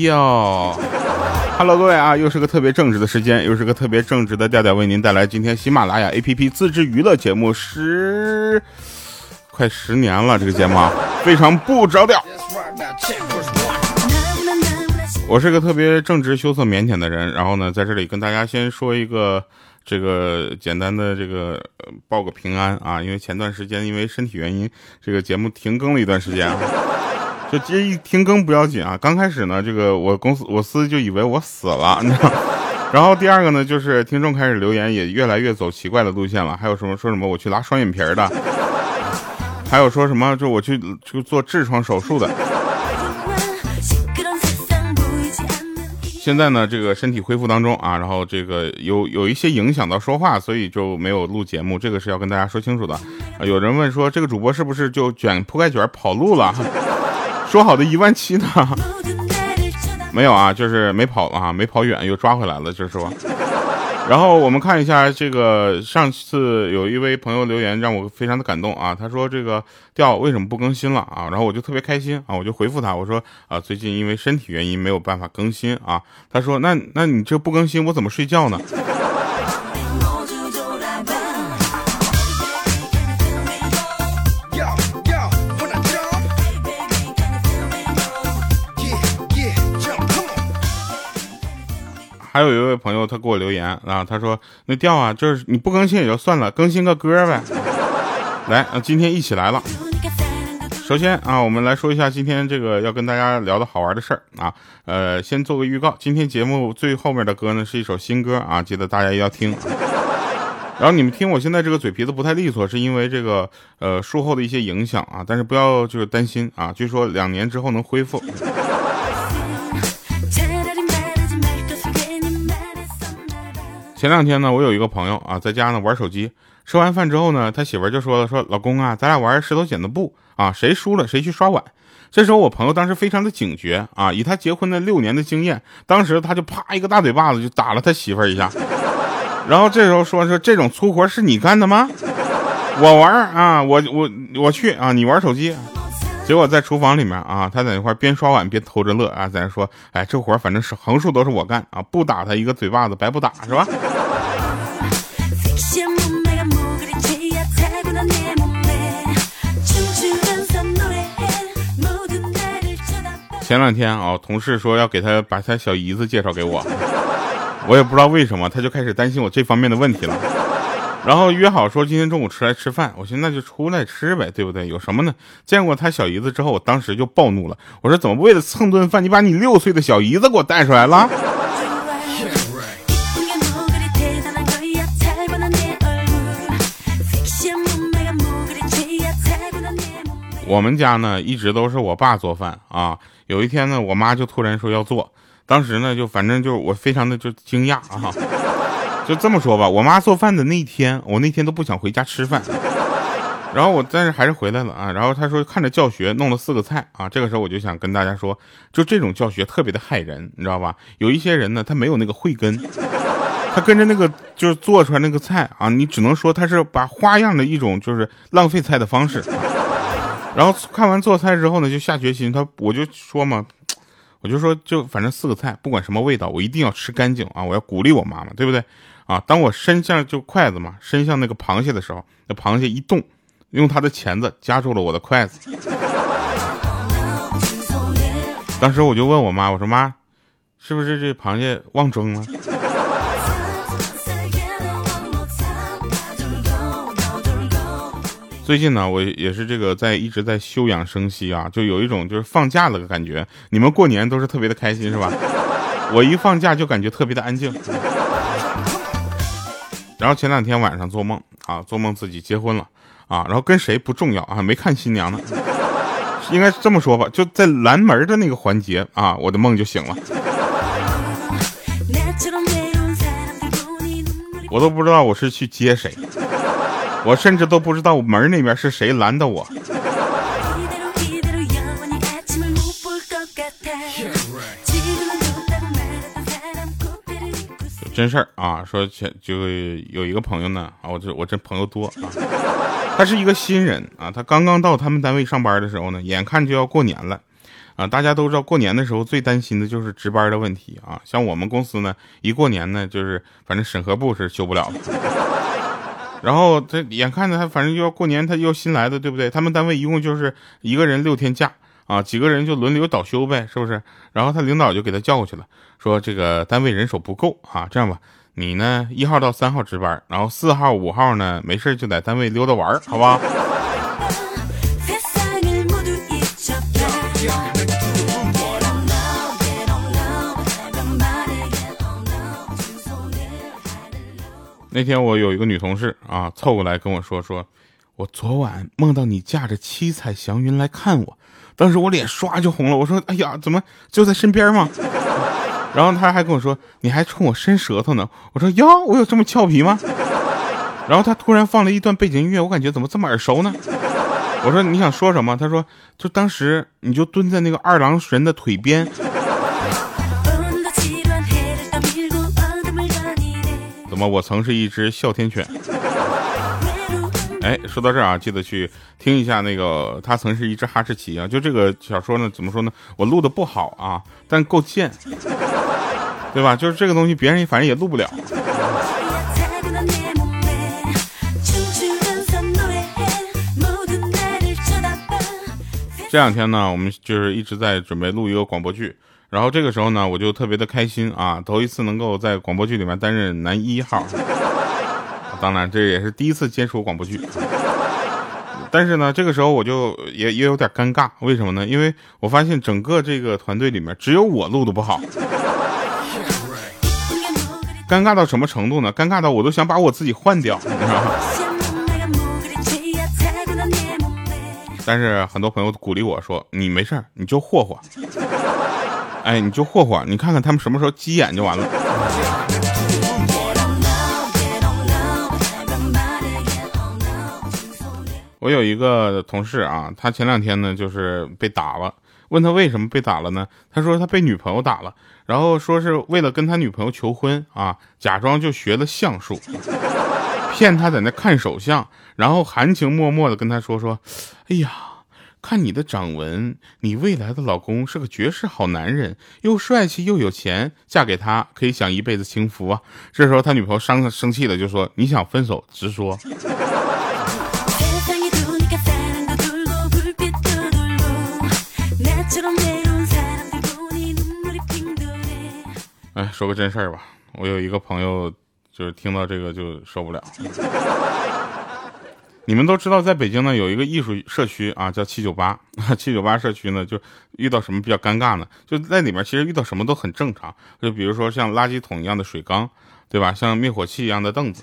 哟，Hello，各位啊，又是个特别正直的时间，又是个特别正直的调调，为您带来今天喜马拉雅 APP 自制娱乐节目十快十年了，这个节目啊，非常不着调。我是个特别正直、羞涩、腼腆的人，然后呢，在这里跟大家先说一个这个简单的这个报个平安啊，因为前段时间因为身体原因，这个节目停更了一段时间啊。就这一停更不要紧啊，刚开始呢，这个我公司我司就以为我死了，你知道。然后第二个呢，就是听众开始留言也越来越走奇怪的路线了，还有什么说什么我去拉双眼皮的，还有说什么就我去就做痔疮手术的。现在呢，这个身体恢复当中啊，然后这个有有一些影响到说话，所以就没有录节目，这个是要跟大家说清楚的。有人问说这个主播是不是就卷铺盖卷跑路了？说好的一万七呢？没有啊，就是没跑啊，没跑远，又抓回来了，就是说。然后我们看一下这个，上次有一位朋友留言让我非常的感动啊，他说这个调为什么不更新了啊？然后我就特别开心啊，我就回复他，我说啊，最近因为身体原因没有办法更新啊。他说那那你这不更新我怎么睡觉呢？还有一位朋友，他给我留言啊，他说：“那调啊，就是你不更新也就算了，更新个歌呗。”来啊，今天一起来了。首先啊，我们来说一下今天这个要跟大家聊的好玩的事儿啊。呃，先做个预告，今天节目最后面的歌呢是一首新歌啊，记得大家要听。然后你们听我现在这个嘴皮子不太利索，是因为这个呃术后的一些影响啊，但是不要就是担心啊，据说两年之后能恢复。前两天呢，我有一个朋友啊，在家呢玩手机，吃完饭之后呢，他媳妇就说了，说老公啊，咱俩玩石头剪子布啊，谁输了谁去刷碗。这时候我朋友当时非常的警觉啊，以他结婚的六年的经验，当时他就啪一个大嘴巴子就打了他媳妇一下，然后这时候说说这种粗活是你干的吗？我玩啊，我我我去啊，你玩手机。结果在厨房里面啊，他在那块边刷碗边偷着乐啊，在那说：“哎，这活反正是横竖都是我干啊，不打他一个嘴巴子白不打，是吧？”前两天啊，同事说要给他把他小姨子介绍给我，我也不知道为什么，他就开始担心我这方面的问题了。然后约好说今天中午出来吃饭，我寻思那就出来吃呗，对不对？有什么呢？见过他小姨子之后，我当时就暴怒了，我说怎么为了蹭顿饭，你把你六岁的小姨子给我带出来了？我们家呢一直都是我爸做饭啊，有一天呢我妈就突然说要做，当时呢就反正就我非常的就惊讶啊。就这么说吧，我妈做饭的那一天，我那天都不想回家吃饭，然后我但是还是回来了啊。然后她说看着教学弄了四个菜啊，这个时候我就想跟大家说，就这种教学特别的害人，你知道吧？有一些人呢，他没有那个慧根，他跟着那个就是做出来那个菜啊，你只能说他是把花样的一种就是浪费菜的方式。然后看完做菜之后呢，就下决心，他我就说嘛。我就说，就反正四个菜，不管什么味道，我一定要吃干净啊！我要鼓励我妈妈，对不对？啊，当我伸向就筷子嘛，伸向那个螃蟹的时候，那螃蟹一动，用它的钳子夹住了我的筷子。当时我就问我妈，我说妈，是不是这螃蟹忘蒸了？最近呢，我也是这个在一直在休养生息啊，就有一种就是放假了的感觉。你们过年都是特别的开心是吧？我一放假就感觉特别的安静。然后前两天晚上做梦啊，做梦自己结婚了啊，然后跟谁不重要啊，没看新娘呢，应该这么说吧，就在拦门的那个环节啊，我的梦就醒了，我都不知道我是去接谁，我甚至都不知道门那边是谁拦的我。真事儿啊，说前就有一个朋友呢啊，我这我这朋友多啊，他是一个新人啊，他刚刚到他们单位上班的时候呢，眼看就要过年了啊，大家都知道过年的时候最担心的就是值班的问题啊，像我们公司呢，一过年呢就是反正审核部是休不了。的，然后他眼看着他反正就要过年，他又新来的对不对？他们单位一共就是一个人六天假。啊，几个人就轮流倒休呗，是不是？然后他领导就给他叫过去了，说这个单位人手不够啊，这样吧，你呢一号到三号值班，然后四号、五号呢没事就在单位溜达玩，好吧？那天我有一个女同事啊，凑过来跟我说，说我昨晚梦到你驾着七彩祥云来看我。当时我脸唰就红了，我说：“哎呀，怎么就在身边吗？” 然后他还跟我说：“你还冲我伸舌头呢。”我说：“哟，我有这么俏皮吗？”然后他突然放了一段背景音乐，我感觉怎么这么耳熟呢？我说：“你想说什么？”他说：“就当时你就蹲在那个二郎神的腿边。”么？我曾是一只哮天犬。哎，说到这儿啊，记得去听一下那个他曾是一只哈士奇啊。就这个小说呢，怎么说呢？我录的不好啊，但够贱，对吧？就是这个东西，别人反正也录不了。这两天呢，我们就是一直在准备录一个广播剧，然后这个时候呢，我就特别的开心啊，头一次能够在广播剧里面担任男一号。当然，这也是第一次接触广播剧，但是呢，这个时候我就也也有点尴尬，为什么呢？因为我发现整个这个团队里面只有我录的不好，尴尬到什么程度呢？尴尬到我都想把我自己换掉，你知道吗？但是很多朋友鼓励我说：“你没事你就霍霍，哎，你就霍霍，你看看他们什么时候急眼就完了。”我有一个同事啊，他前两天呢就是被打了。问他为什么被打了呢？他说他被女朋友打了，然后说是为了跟他女朋友求婚啊，假装就学了相术，骗他在那看手相，然后含情脉脉的跟他说说，哎呀，看你的掌纹，你未来的老公是个绝世好男人，又帅气又有钱，嫁给他可以享一辈子清福啊。这时候他女朋友生生气的就说，你想分手直说。哎，说个真事儿吧，我有一个朋友，就是听到这个就受不了。你们都知道，在北京呢有一个艺术社区啊，叫七九八。七九八社区呢，就遇到什么比较尴尬呢？就在里面，其实遇到什么都很正常。就比如说像垃圾桶一样的水缸，对吧？像灭火器一样的凳子。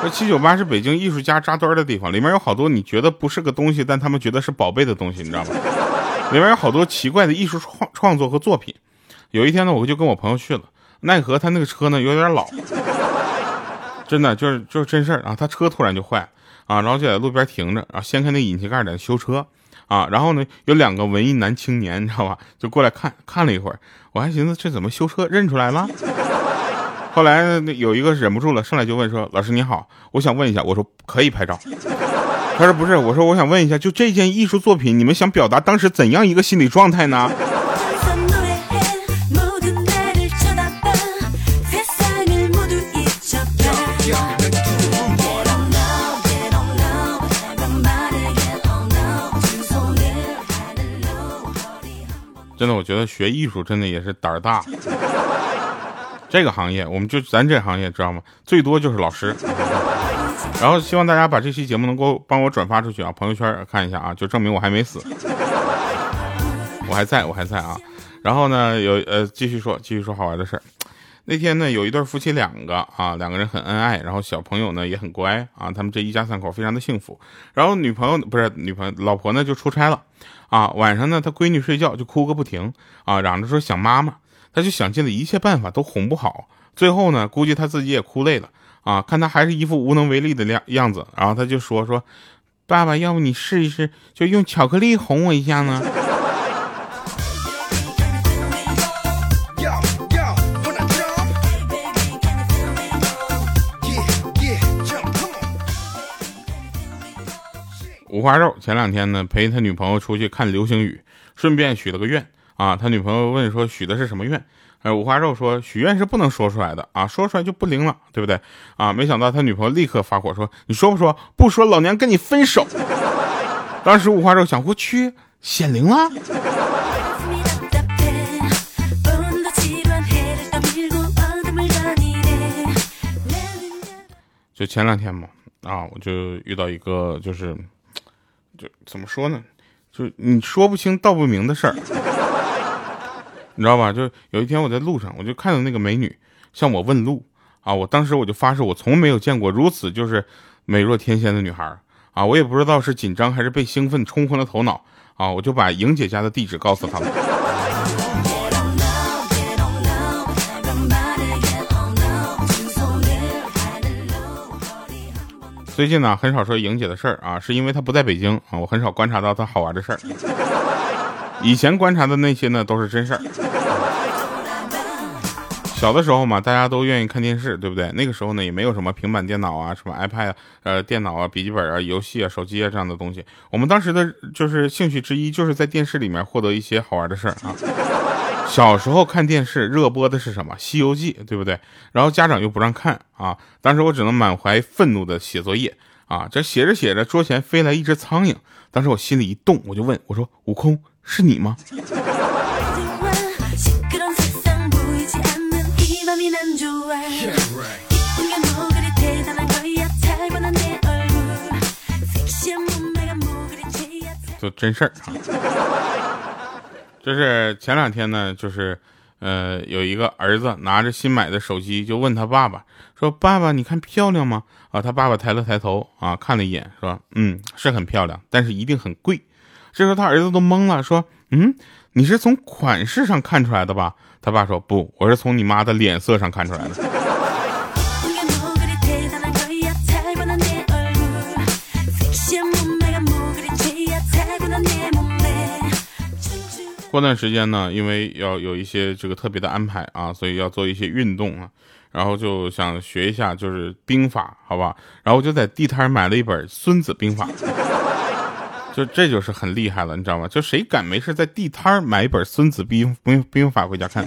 这七九八是北京艺术家扎堆的地方，里面有好多你觉得不是个东西，但他们觉得是宝贝的东西，你知道吗？里面有好多奇怪的艺术创创作和作品。有一天呢，我就跟我朋友去了，奈何他那个车呢有点老，真的就是就是真事儿啊，他车突然就坏了啊，然后就在路边停着，然后掀开那引擎盖在修车啊，然后呢有两个文艺男青年，你知道吧，就过来看看了一会儿，我还寻思这怎么修车认出来了，后来有一个忍不住了，上来就问说：“老师你好，我想问一下。”我说：“可以拍照。”他说不是，我说我想问一下，就这件艺术作品，你们想表达当时怎样一个心理状态呢？真的，我觉得学艺术真的也是胆儿大。这个行业，我们就咱这行业知道吗？最多就是老师。然后希望大家把这期节目能够帮我转发出去啊，朋友圈看一下啊，就证明我还没死，我还在我还在啊。然后呢，有呃继续说继续说好玩的事儿。那天呢，有一对夫妻两个啊，两个人很恩爱，然后小朋友呢也很乖啊，他们这一家三口非常的幸福。然后女朋友不是女朋友，老婆呢就出差了啊，晚上呢，他闺女睡觉就哭个不停啊，嚷着说想妈妈，他就想尽了一切办法都哄不好，最后呢，估计他自己也哭累了。啊，看他还是一副无能为力的样样子，然后他就说说，爸爸，要不你试一试，就用巧克力哄我一下呢？五花肉前两天呢陪他女朋友出去看流星雨，顺便许了个愿啊。他女朋友问说许的是什么愿？哎，五花肉说许愿是不能说出来的啊，说出来就不灵了，对不对啊？没想到他女朋友立刻发火说你说不说？不说老娘跟你分手。当时五花肉想我去显灵了。就前两天嘛，啊，我就遇到一个，就是，就怎么说呢，就你说不清道不明的事儿，你知道吧？就有一天我在路上，我就看到那个美女向我问路，啊，我当时我就发誓，我从没有见过如此就是美若天仙的女孩，啊，我也不知道是紧张还是被兴奋冲昏了头脑，啊，我就把莹姐家的地址告诉他们。最近呢，很少说莹姐的事儿啊，是因为她不在北京啊，我很少观察到她好玩的事儿。以前观察的那些呢，都是真事儿。小的时候嘛，大家都愿意看电视，对不对？那个时候呢，也没有什么平板电脑啊，什么 iPad 呃，电脑啊，笔记本啊，游戏啊，手机啊这样的东西。我们当时的就是兴趣之一，就是在电视里面获得一些好玩的事儿啊。小时候看电视热播的是什么《西游记》，对不对？然后家长又不让看啊，当时我只能满怀愤怒的写作业啊。这写着写着，桌前飞来一只苍蝇，当时我心里一动，我就问我说：“悟空，是你吗？” 就真事儿啊。就是前两天呢，就是，呃，有一个儿子拿着新买的手机，就问他爸爸说：“爸爸，你看漂亮吗？”啊，他爸爸抬了抬头，啊，看了一眼，说：“嗯，是很漂亮，但是一定很贵。”这时候他儿子都懵了，说：“嗯，你是从款式上看出来的吧？”他爸说：“不，我是从你妈的脸色上看出来的。”过段时间呢，因为要有一些这个特别的安排啊，所以要做一些运动啊，然后就想学一下就是兵法，好吧？然后我就在地摊买了一本《孙子兵法》，就这就是很厉害了，你知道吗？就谁敢没事在地摊买一本《孙子兵兵兵法》回家看，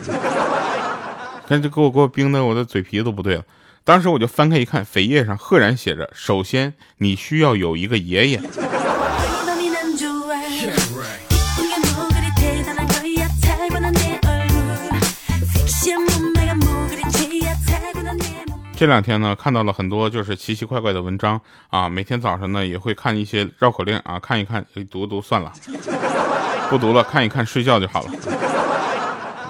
看就给我给我冰的我的嘴皮子都不对了。当时我就翻开一看，扉页上赫然写着：首先你需要有一个爷爷。这两天呢，看到了很多就是奇奇怪怪的文章啊。每天早上呢，也会看一些绕口令啊，看一看，读读算了，不读了，看一看，睡觉就好了。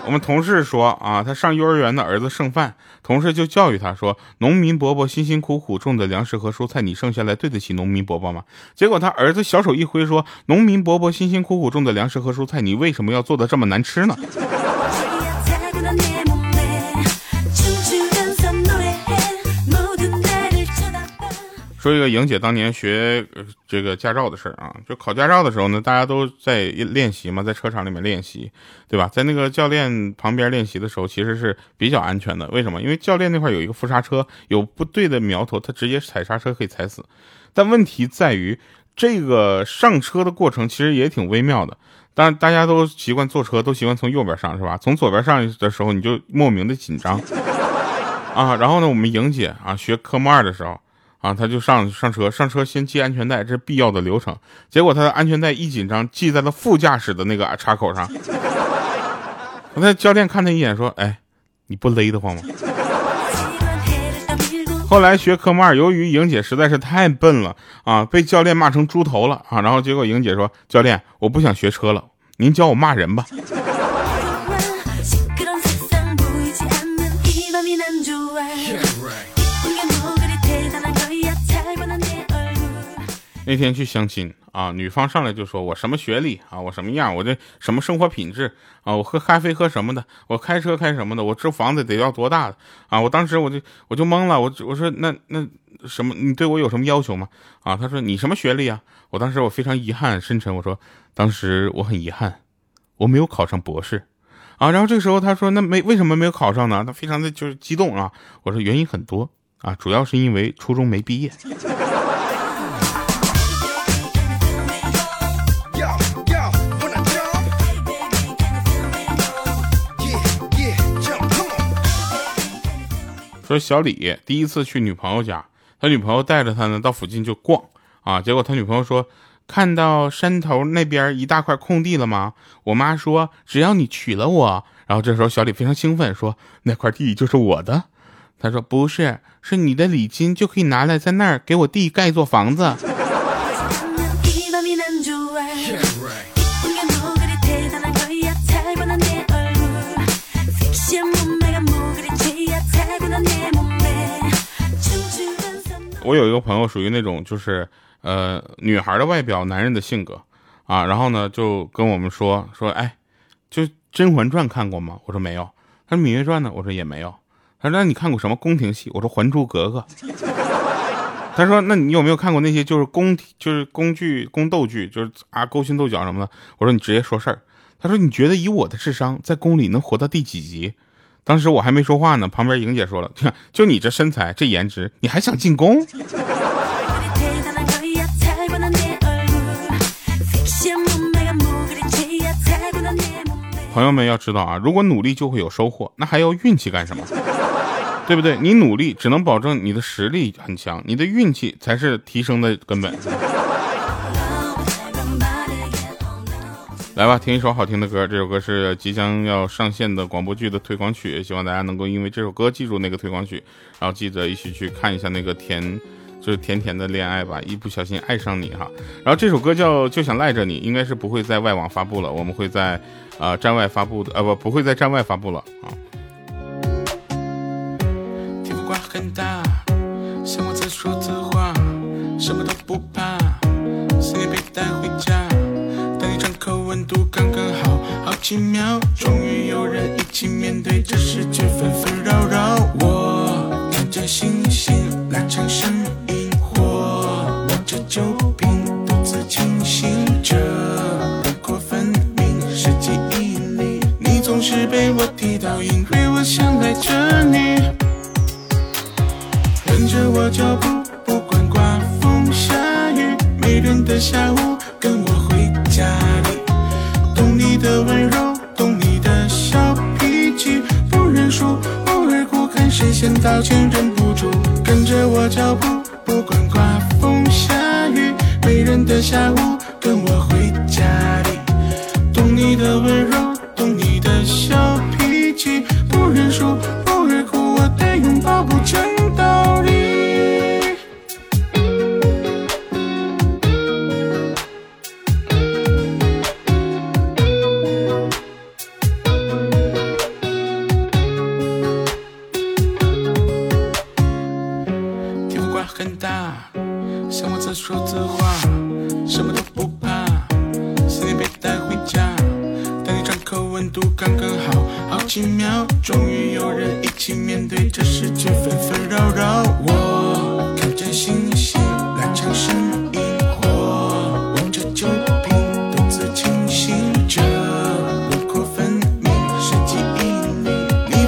我们同事说啊，他上幼儿园的儿子剩饭，同事就教育他说：“农民伯伯辛辛苦苦种的粮食和蔬菜，你剩下来对得起农民伯伯吗？”结果他儿子小手一挥说：“农民伯伯辛辛苦苦种的粮食和蔬菜，你为什么要做的这么难吃呢？”说一个莹姐当年学这个驾照的事儿啊，就考驾照的时候呢，大家都在练习嘛，在车场里面练习，对吧？在那个教练旁边练习的时候，其实是比较安全的。为什么？因为教练那块有一个副刹车，有不对的苗头，他直接踩刹车可以踩死。但问题在于，这个上车的过程其实也挺微妙的。当然，大家都习惯坐车，都习惯从右边上，是吧？从左边上的时候，你就莫名的紧张啊。然后呢，我们莹姐啊，学科目二的时候。啊，他就上上车，上车先系安全带，这是必要的流程。结果他的安全带一紧张，系在了副驾驶的那个插口上。那教练看他一眼，说：“哎，你不勒得慌吗？” 后来学科目二，由于莹姐实在是太笨了啊，被教练骂成猪头了啊。然后结果莹姐说：“教练，我不想学车了，您教我骂人吧。”那天去相亲啊，女方上来就说：“我什么学历啊？我什么样？我这什么生活品质啊？我喝咖啡喝什么的？我开车开什么的？我这房子得要多大的啊？”我当时我就我就懵了，我我说那那什么？你对我有什么要求吗？啊？他说你什么学历啊？我当时我非常遗憾深沉，我说当时我很遗憾，我没有考上博士啊。然后这个时候他说那没为什么没有考上呢？他非常的就是激动啊。我说原因很多啊，主要是因为初中没毕业。说小李第一次去女朋友家，他女朋友带着他呢到附近就逛啊，结果他女朋友说。看到山头那边一大块空地了吗？我妈说只要你娶了我，然后这时候小李非常兴奋说那块地就是我的。他说不是，是你的礼金就可以拿来在那儿给我弟盖一座房子。我有一个朋友属于那种就是。呃，女孩的外表，男人的性格，啊，然后呢，就跟我们说说，哎，就《甄嬛传》看过吗？我说没有。他说《芈月传》呢？我说也没有。他说那你看过什么宫廷戏？我说《还珠格格》。他说那你有没有看过那些就是宫廷就是宫剧宫斗剧，就是啊勾心斗角什么的？我说你直接说事儿。他说你觉得以我的智商在宫里能活到第几集？当时我还没说话呢，旁边莹姐说了，就你这身材这颜值，你还想进宫？朋友们要知道啊，如果努力就会有收获，那还要运气干什么？对不对？你努力只能保证你的实力很强，你的运气才是提升的根本。来吧，听一首好听的歌，这首歌是即将要上线的广播剧的推广曲，希望大家能够因为这首歌记住那个推广曲，然后记得一起去看一下那个甜。就是甜甜的恋爱吧，一不小心爱上你哈。然后这首歌叫就想赖着你，应该是不会在外网发布了，我们会在啊站外发布的，呃不不会在站外发布了啊。天赋挂很大，像我在说字画，什么都不怕，思念被带回家。口温度刚刚好，好奇妙，终于有人一起面对这世界纷纷扰扰。我看着星星，拉长声。酒瓶独自清醒着，轮廓分明是记忆里，你总是被我提到，因为我想赖着你，跟着我脚步，不管刮风下雨，没人的下午，跟我先道歉，忍不住，跟着我脚步，不管刮风下雨。没人的下午，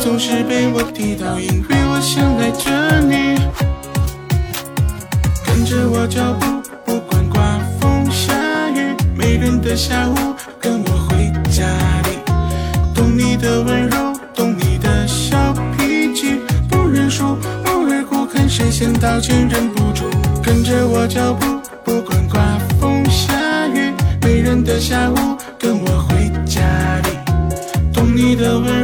总是被我提到，因为我想赖着你，跟着我脚步。不管刮风下雨，没人的下午，跟我回家里，懂你的温柔，懂你的小脾气，不认输，偶尔哭，看谁先道歉，忍不住，跟着我脚步，不管刮风下雨，没人的下午，跟我回家里，懂你的温。